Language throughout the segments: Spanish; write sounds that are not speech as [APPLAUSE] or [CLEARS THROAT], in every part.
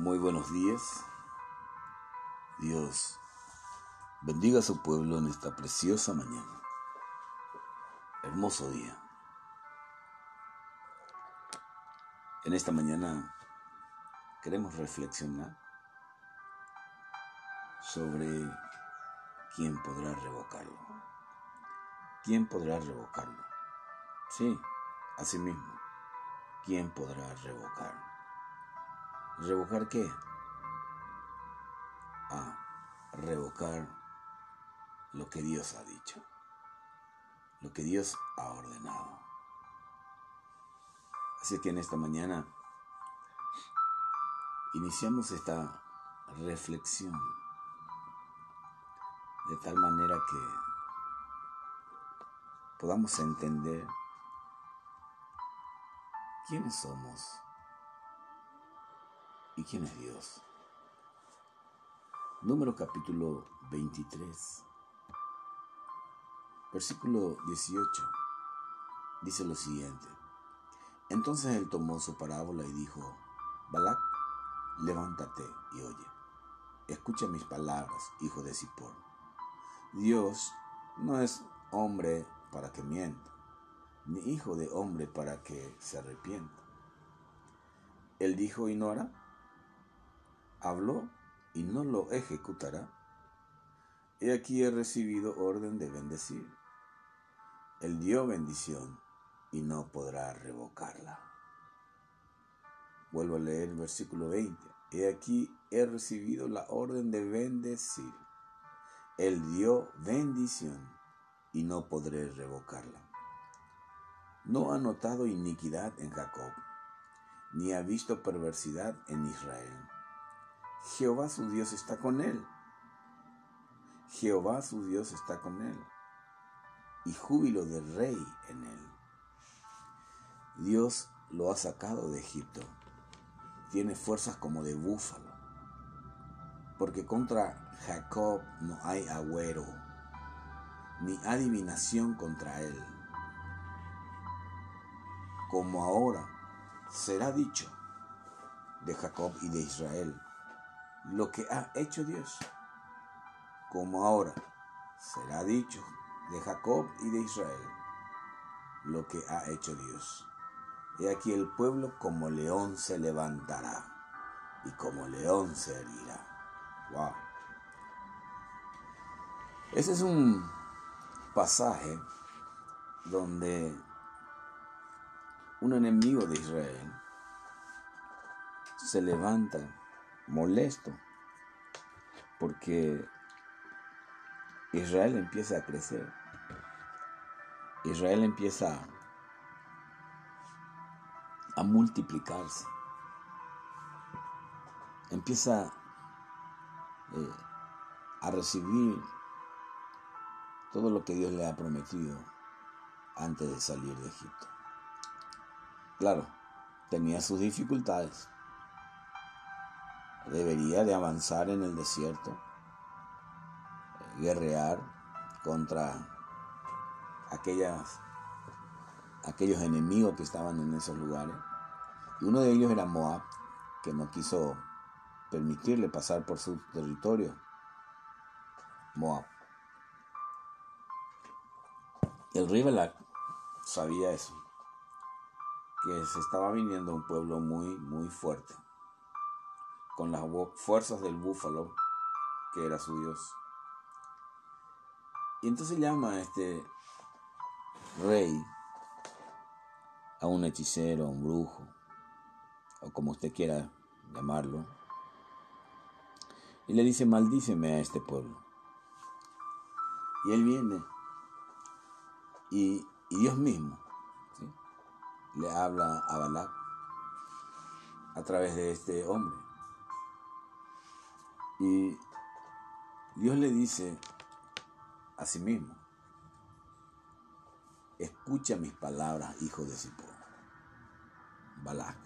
Muy buenos días. Dios bendiga a su pueblo en esta preciosa mañana. Hermoso día. En esta mañana queremos reflexionar sobre quién podrá revocarlo. ¿Quién podrá revocarlo? Sí, así mismo. ¿Quién podrá revocarlo? ¿Revocar qué? A revocar lo que Dios ha dicho, lo que Dios ha ordenado. Así que en esta mañana iniciamos esta reflexión de tal manera que podamos entender quiénes somos ¿Y quién es Dios? Número capítulo 23, versículo 18, dice lo siguiente. Entonces él tomó su parábola y dijo, Balac, levántate y oye. Escucha mis palabras, hijo de Zippor. Dios no es hombre para que mienta, ni hijo de hombre para que se arrepienta. Él dijo y no habló y no lo ejecutará. He aquí he recibido orden de bendecir. Él dio bendición y no podrá revocarla. Vuelvo a leer el versículo 20. He aquí he recibido la orden de bendecir. Él dio bendición y no podré revocarla. No ha notado iniquidad en Jacob, ni ha visto perversidad en Israel Jehová su Dios está con él. Jehová su Dios está con él. Y júbilo de rey en él. Dios lo ha sacado de Egipto. Tiene fuerzas como de búfalo. Porque contra Jacob no hay agüero, ni adivinación contra él. Como ahora será dicho de Jacob y de Israel lo que ha hecho Dios, como ahora será dicho de Jacob y de Israel, lo que ha hecho Dios. He aquí el pueblo como león se levantará y como león se herirá. Wow. Ese es un pasaje donde un enemigo de Israel se levanta molesto porque Israel empieza a crecer. Israel empieza a multiplicarse. Empieza eh, a recibir todo lo que Dios le ha prometido antes de salir de Egipto. Claro, tenía sus dificultades debería de avanzar en el desierto, guerrear contra aquellas, aquellos enemigos que estaban en esos lugares. Y uno de ellos era Moab, que no quiso permitirle pasar por su territorio. Moab. El Balak sabía eso, que se estaba viniendo un pueblo muy, muy fuerte con las fuerzas del búfalo, que era su Dios. Y entonces llama a este rey, a un hechicero, a un brujo, o como usted quiera llamarlo, y le dice, maldíceme a este pueblo. Y él viene, y, Dios mismo le habla a Balak a través de este hombre. Y Dios le dice a sí mismo, escucha mis palabras, hijo de Zippor, Balak.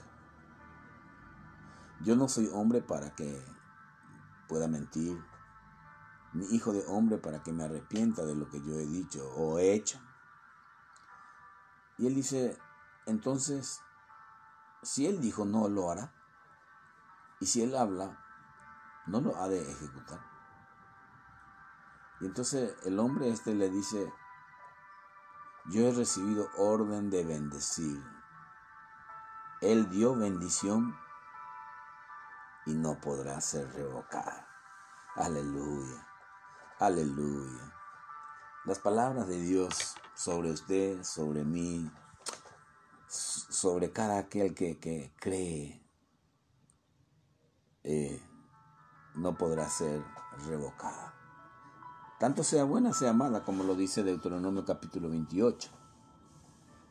Yo no soy hombre para que pueda mentir, ni hijo de hombre para que me arrepienta de lo que yo he dicho o he hecho. Y él dice, entonces, si él dijo no lo hará, Y si Él habla, no lo ha de ejecutar. Y entonces el hombre este le dice, yo he recibido orden de bendecir. Él dio bendición y no podrá ser revocada. Aleluya, aleluya. Las palabras de Dios sobre usted, sobre mí, sobre cada aquel que, cree, eh, no podrá ser revocada. Tanto sea buena, sea mala, como lo dice Deuteronomio capítulo 28.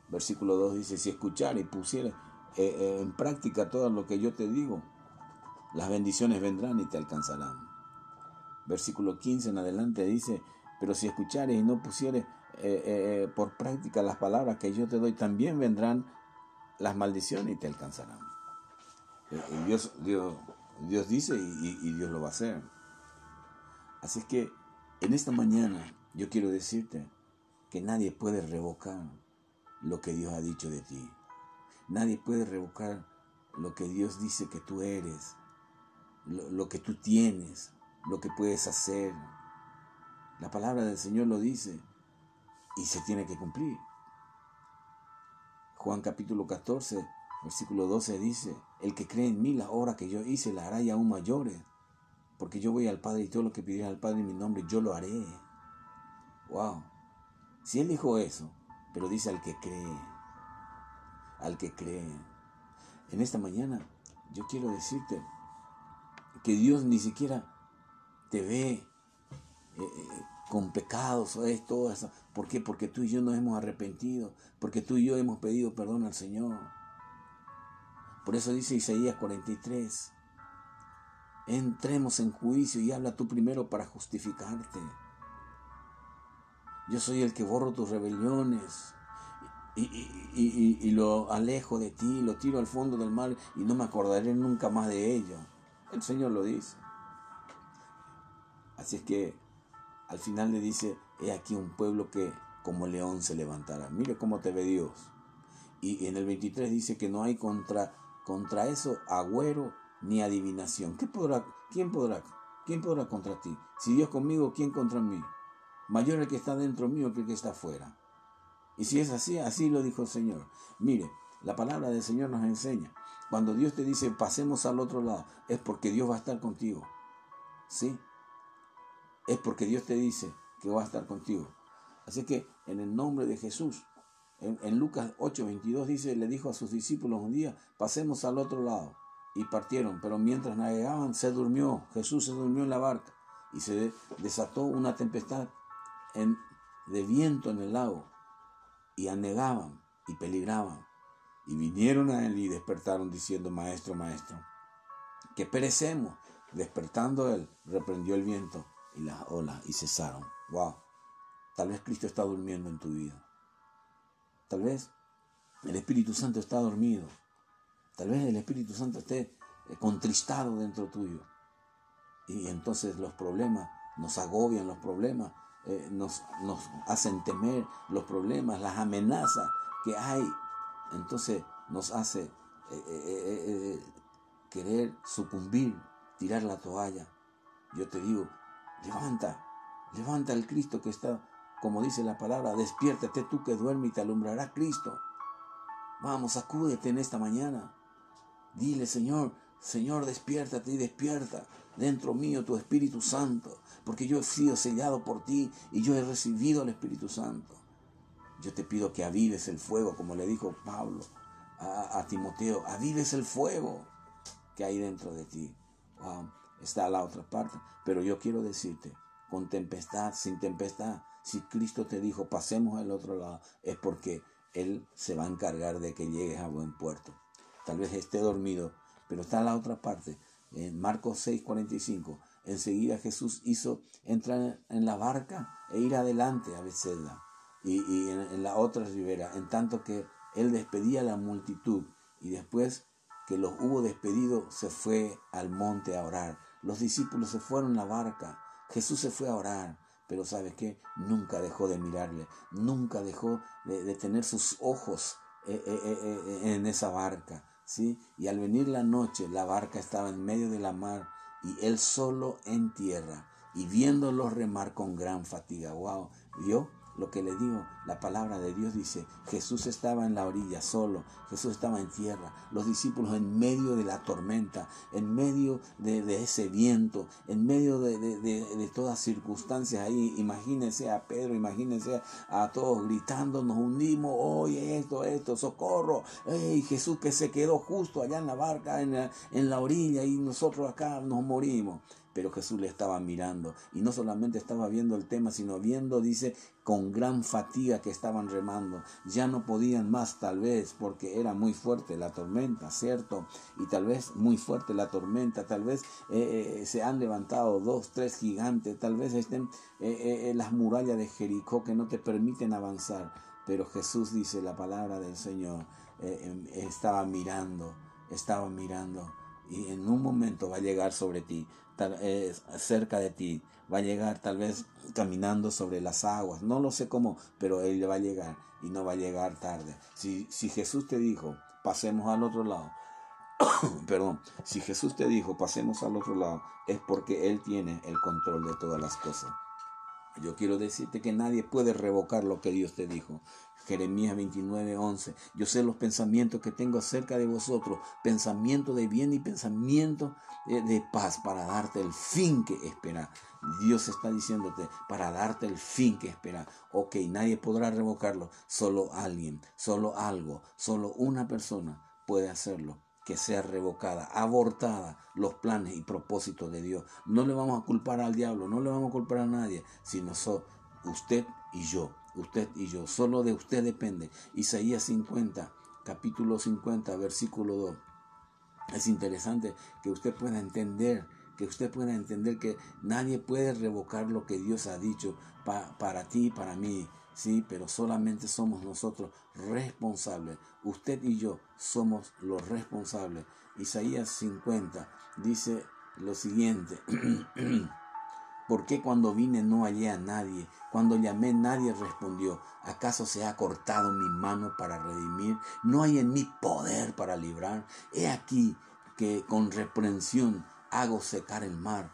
Versículo 2 dice, si escuchar y pusiera eh, eh, en práctica todo lo que yo te digo, las bendiciones vendrán y te alcanzarán. Versículo 15 en adelante dice, pero si escuchares y no pusieres eh, por práctica las palabras que yo te doy, también vendrán las maldiciones y te alcanzarán. Dios, Dios, Dios dice y, Dios lo va a hacer. Así es que en esta mañana yo quiero decirte que nadie puede revocar lo que Dios ha dicho de ti. Nadie puede revocar lo que Dios dice que tú eres, lo, que tú tienes, lo que puedes hacer. La palabra del Señor lo dice y se tiene que cumplir. Juan capítulo 14, versículo 12 dice, el que cree en mí, la obra que yo hice, la hará y aún mayores porque yo voy al Padre y todo lo que pidiera al Padre en mi nombre, yo lo haré. Wow. Si Él dijo eso, pero dice al que cree, al que cree. En esta mañana yo quiero decirte que Dios ni siquiera te ve eh, eh, con pecados es todo eso. ¿Por qué? Porque tú y yo nos hemos arrepentido, porque tú y yo hemos pedido perdón al Señor. Por eso dice Isaías 43, entremos en juicio y habla tú primero para justificarte. Yo soy el que borro tus rebeliones y, lo alejo de ti, lo tiro al fondo del mar y no me acordaré nunca más de ello. El Señor lo dice. Así es que al final le dice, he aquí un pueblo que como león se levantará. Mire cómo te ve Dios. Y en el 23 dice que no hay contra, contra eso agüero ni adivinación. ¿Qué podrá, ¿Quién podrá? ¿Quién podrá contra ti? Si Dios conmigo, ¿quién contra mí? Mayor el que está dentro mío que el que está afuera. Y si es así, así lo dijo el Señor. Mire, la palabra del Señor nos enseña. Cuando Dios te dice pasemos al otro lado, es porque Dios va a estar contigo. ¿Sí? Es porque Dios te dice que va a estar contigo. Así que en el nombre de Jesús, en, en Lucas 8:22 dice, le dijo a sus discípulos un día, pasemos al otro lado y partieron, pero mientras navegaban se durmió, Jesús se durmió en la barca y se desató una tempestad de viento en el lago y anegaban y peligraban y vinieron a él y despertaron diciendo, Maestro, Maestro, que perecemos. Despertando él, reprendió el viento y las olas y cesaron. Wow, tal vez Cristo está durmiendo en tu vida. Tal vez el Espíritu Santo está dormido Tal vez el Espíritu Santo esté eh, contristado dentro tuyo. Y entonces los problemas nos agobian, los problemas eh, nos, nos hacen temer, los problemas, las amenazas que hay. Entonces nos hace eh, querer sucumbir, tirar la toalla. Yo te digo, levanta, levanta el Cristo que está, como dice la palabra, despiértate tú que duermes y te alumbrará Cristo. Vamos, acúdete en esta mañana. Dile, Señor, Señor, despiértate y despierta dentro mío tu Espíritu Santo, porque yo he sido sellado por ti y yo he recibido el Espíritu Santo. Yo te pido que avives el fuego, como le dijo Pablo a, Timoteo, avives el fuego que hay dentro de ti. está a la otra parte, pero yo quiero decirte, con tempestad, sin tempestad, si Cristo te dijo pasemos al otro lado, es porque Él se va a encargar de que llegues a buen puerto tal vez esté dormido, pero está en la otra parte. En Marcos 6, 45, enseguida Jesús hizo entrar en la barca e ir adelante a Bethesda y, en, la otra ribera, en tanto que él despedía a la multitud y después que los hubo despedido se fue al monte a orar. Los discípulos se fueron en la barca, Jesús se fue a orar, pero ¿sabes qué? Nunca dejó de mirarle, nunca dejó de, tener sus ojos eh, eh, eh, en esa barca ¿sí? Y al venir la noche, la barca estaba en medio de la mar y él solo en tierra y viéndolo remar con gran fatiga. Wow, ¿vio? Lo que le digo, la palabra de Dios dice, Jesús estaba en la orilla solo, Jesús estaba en tierra, los discípulos en medio de la tormenta, en medio de, ese viento, en medio de, todas circunstancias ahí, imagínense a Pedro, imagínense a todos gritando, nos hundimos, oye esto, esto, socorro, hey, Jesús que se quedó justo allá en la barca, en la, en la orilla y nosotros acá nos morimos pero Jesús le estaba mirando y no solamente estaba viendo el tema, sino viendo, dice, con gran fatiga que estaban remando. Ya no podían más tal vez porque era muy fuerte la tormenta, ¿cierto? Y tal vez muy fuerte la tormenta, tal vez eh, eh, se han levantado dos, tres gigantes, tal vez estén eh, las murallas de Jericó que no te permiten avanzar. Pero Jesús dice la palabra del Señor, em, estaba mirando, estaba mirando y en un momento va a llegar sobre ti cerca de ti, va a llegar tal vez caminando sobre las aguas, no lo sé cómo, pero Él va a llegar y no va a llegar tarde. Si, si Jesús te dijo, pasemos al otro lado, [COUGHS] perdón, si Jesús te dijo, pasemos al otro lado, es porque Él tiene el control de todas las cosas. Yo quiero decirte que nadie puede revocar lo que Dios te dijo. Jeremías 29, 11. Yo sé los pensamientos que tengo acerca de vosotros, pensamiento de bien y pensamiento de, paz para darte el fin que espera. Dios está diciéndote para darte el fin que espera. Ok, nadie podrá revocarlo, solo alguien, solo algo, solo una persona puede hacerlo que sea revocada, abortada los planes y propósitos de Dios. No le vamos a culpar al diablo, no le vamos a culpar a nadie, sino so, usted y yo, usted y yo, solo de usted depende. Isaías 50, capítulo 50, versículo 2. Es interesante que usted pueda entender, que usted pueda entender que nadie puede revocar lo que Dios ha dicho para ti y para mí. Sí, pero solamente somos nosotros responsables. Usted y yo somos los responsables. Isaías 50 dice lo siguiente. [CLEARS THROAT] ¿Por qué cuando vine no hallé a nadie? Cuando llamé nadie respondió. ¿Acaso se ha cortado mi mano para redimir? ¿No hay en mí poder para librar? He aquí que con reprensión hago secar el mar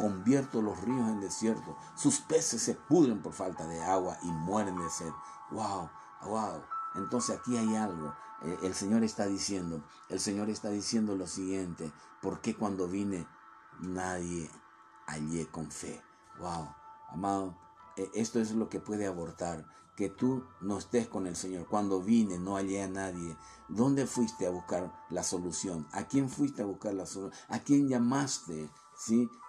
convierto los ríos en desierto, sus peces se pudren por falta de agua y mueren de sed. Wow, wow. Entonces aquí hay algo. Eh, el Señor está diciendo, el Señor está diciendo lo siguiente, ¿por qué cuando vine nadie hallé con fe? Wow, amado, eh, esto es lo que puede abortar, que tú no estés con el Señor. Cuando vine no hallé a nadie. ¿Dónde fuiste a buscar la solución? ¿A quién fuiste a buscar la solución? ¿A quién llamaste?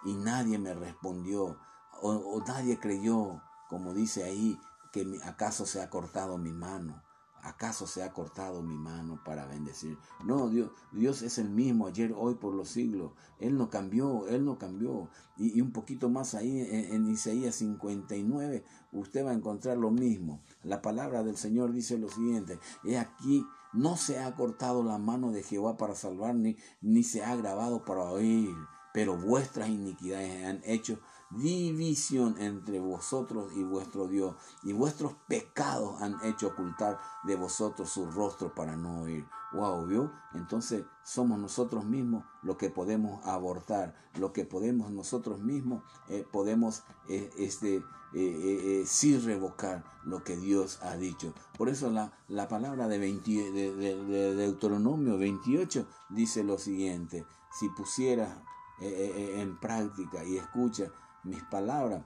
Y nadie me respondió, o, nadie creyó, como dice ahí, que acaso se ha cortado mi mano. ¿Acaso se ha cortado mi mano para bendecir? No, Dios, Dios es el mismo ayer, hoy, por los siglos. Él no cambió, Él no cambió. Y, un poquito más ahí en, en, Isaías 59, usted va a encontrar lo mismo. La palabra del Señor dice lo siguiente, he aquí, no se ha cortado la mano de Jehová para salvar, ni, ni se ha grabado para oír pero vuestras iniquidades han hecho división entre vosotros y vuestro Dios, y vuestros pecados han hecho ocultar de vosotros su rostro para no oír. Wow, ¿vio? Entonces somos nosotros mismos lo que podemos abortar, lo que podemos nosotros mismos eh, podemos eh, este, eh, sí revocar lo que Dios ha dicho. Por eso la, la palabra de, de, de Deuteronomio 28 dice lo siguiente, si pusieras eh, eh, eh, en práctica y escucha mis palabras,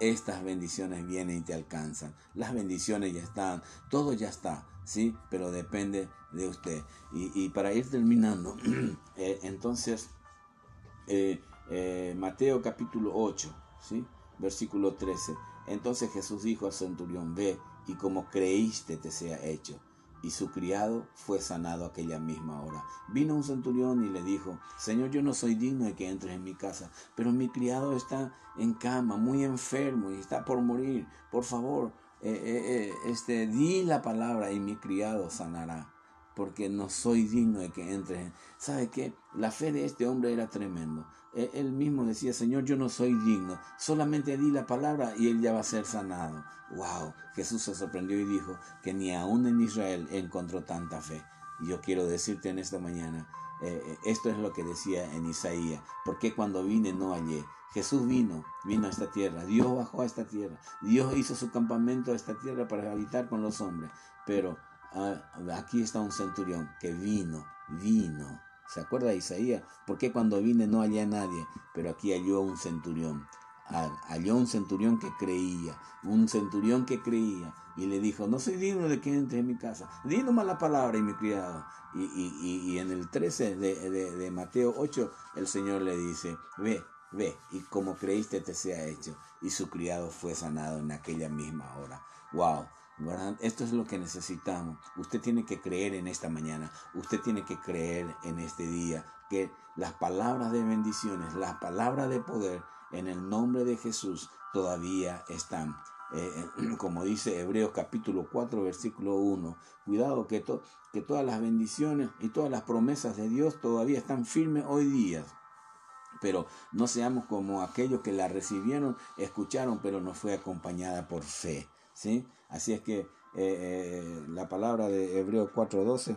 estas bendiciones vienen y te alcanzan. Las bendiciones ya están, todo ya está, ¿sí? Pero depende de usted. Y, para ir terminando, [CLEARS THROAT] entonces, Mateo capítulo 8, ¿sí? Versículo 13. Entonces Jesús dijo al centurión, ve y como creíste te sea hecho y su criado fue sanado aquella misma hora. Vino un centurión y le dijo, Señor, yo no soy digno de que entres en mi casa, pero mi criado está en cama, muy enfermo y está por morir. Por favor, eh, eh, eh, este, di la palabra y mi criado sanará, porque no soy digno de que entres. ¿Sabe qué? La fe de este hombre era tremendo. Él mismo decía, Señor, yo no soy digno, solamente di la palabra y él ya va a ser sanado. Wow, Jesús se sorprendió y dijo que ni aún en Israel encontró tanta fe. Yo quiero decirte en esta mañana, eh, esto es lo que decía en Isaías, porque cuando vine no hallé. Jesús vino, vino a esta tierra, Dios bajó a esta tierra, Dios hizo su campamento a esta tierra para habitar con los hombres, pero ah, aquí está un centurión que vino, vino. ¿Se acuerda de Isaías? Porque cuando vine no hallé a nadie, pero aquí halló un centurión. Halló un centurión que creía, un centurión que creía, y le dijo, no soy digno de que entre en mi casa, di nomás la palabra y mi criado. Y, en el 13 de, de, de Mateo 8, el Señor le dice, ve, ve, y como creíste te sea hecho. Y su criado fue sanado en aquella misma hora. ¡Wow! Esto es lo que necesitamos. Usted tiene que creer en esta mañana. Usted tiene que creer en este día que las palabras de bendiciones, las palabras de poder en el nombre de Jesús todavía están. Eh, eh, [CLEARS THROAT] como dice Hebreos capítulo 4 versículo 1, cuidado que, que todas las bendiciones y todas las promesas de Dios todavía están firmes hoy día pero no seamos como aquellos que la recibieron, escucharon, pero no fue acompañada por fe. ¿sí? Así es que eh, eh, la palabra de Hebreos 4.12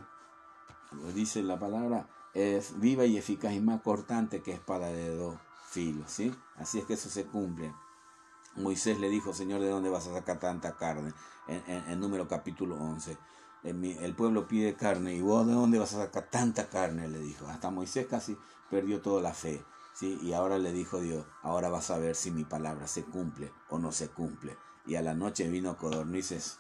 dice la palabra es viva y eficaz y más cortante que espada de dos filos. ¿sí? Así es que eso se cumple. Moisés le dijo, Señor, ¿de dónde vas a sacar tanta carne? En, número capítulo 11. el pueblo pide carne y vos de dónde vas a sacar tanta carne, le dijo. Hasta Moisés casi perdió toda la fe. ¿sí? Y ahora le dijo Dios, ahora vas a ver si mi palabra se cumple o no se cumple. Y a la noche vino codornices.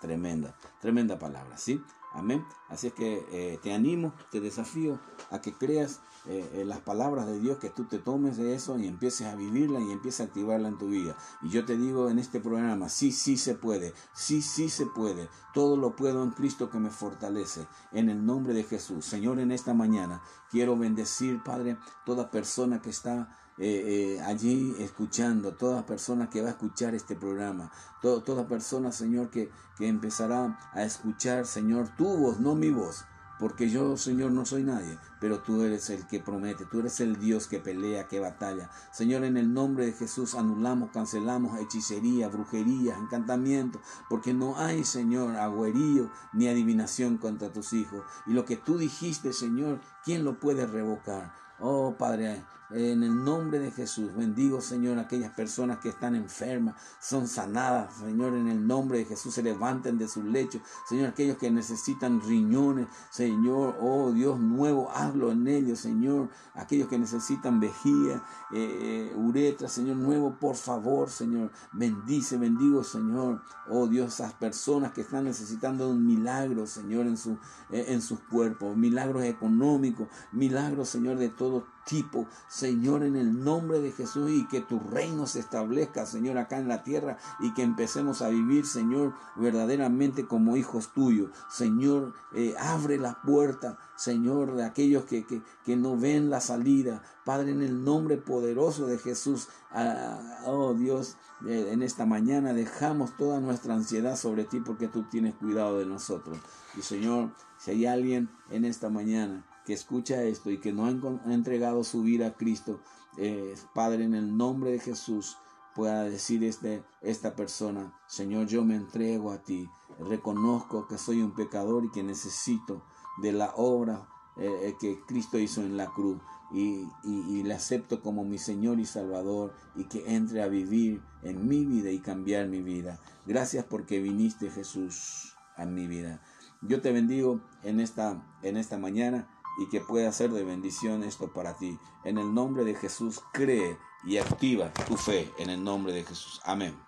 Tremenda, tremenda palabra, ¿sí? Amén. Así es que eh, te animo, te desafío a que creas eh, las palabras de Dios, que tú te tomes de eso y empieces a vivirla y empieces a activarla en tu vida. Y yo te digo en este programa, sí, sí se puede, sí, sí se puede. Todo lo puedo en Cristo que me fortalece. En el nombre de Jesús. Señor, en esta mañana quiero bendecir, Padre, toda persona que está eh, eh, allí escuchando, toda persona que va a escuchar este programa, toda persona, Señor, que, que empezará a escuchar, Señor, tu voz, no mi voz porque yo, Señor, no soy nadie, pero tú eres el que promete, tú eres el Dios que pelea, que batalla. Señor, en el nombre de Jesús anulamos, cancelamos hechicería, brujería, encantamiento, porque no hay, Señor, agüerío ni adivinación contra tus hijos. Y lo que tú dijiste, Señor, ¿quién lo puede revocar? Oh Padre, en el nombre de Jesús, bendigo Señor aquellas personas que están enfermas, son sanadas, Señor, en el nombre de Jesús se levanten de sus lechos, Señor, aquellos que necesitan riñones, Señor, oh Dios nuevo, hazlo en ellos, Señor, aquellos que necesitan vejía, eh, eh, uretra, Señor nuevo, por favor, Señor, bendice, bendigo, Señor, oh Dios, esas personas que están necesitando un milagro, Señor, en, su, eh, en sus cuerpos, milagros económicos, milagros, Señor, de todo tipo, Señor, en el nombre de Jesús y que tu reino se establezca, Señor, acá en la tierra y que empecemos a vivir, Señor, verdaderamente como hijos tuyos. Señor, eh, abre la puerta, Señor, de aquellos que, que, no ven la salida. Padre, en el nombre poderoso de Jesús, ah, oh Dios, eh, en esta mañana dejamos toda nuestra ansiedad sobre ti porque tú tienes cuidado de nosotros. Y Señor, si hay alguien en esta mañana que escucha esto y que no ha entregado su vida a Cristo, eh, Padre, en el nombre de Jesús, pueda decir este, esta persona, Señor, yo me entrego a ti, reconozco que soy un pecador y que necesito de la obra eh, eh, que Cristo hizo en la cruz. Y, y, le acepto como mi Señor y Salvador y que entre a vivir en mi vida y cambiar mi vida. Gracias porque viniste Jesús a mi vida. Yo te bendigo en esta, en esta mañana y que pueda ser de bendición esto para ti. En el nombre de Jesús, cree y activa tu fe en el nombre de Jesús. Amén.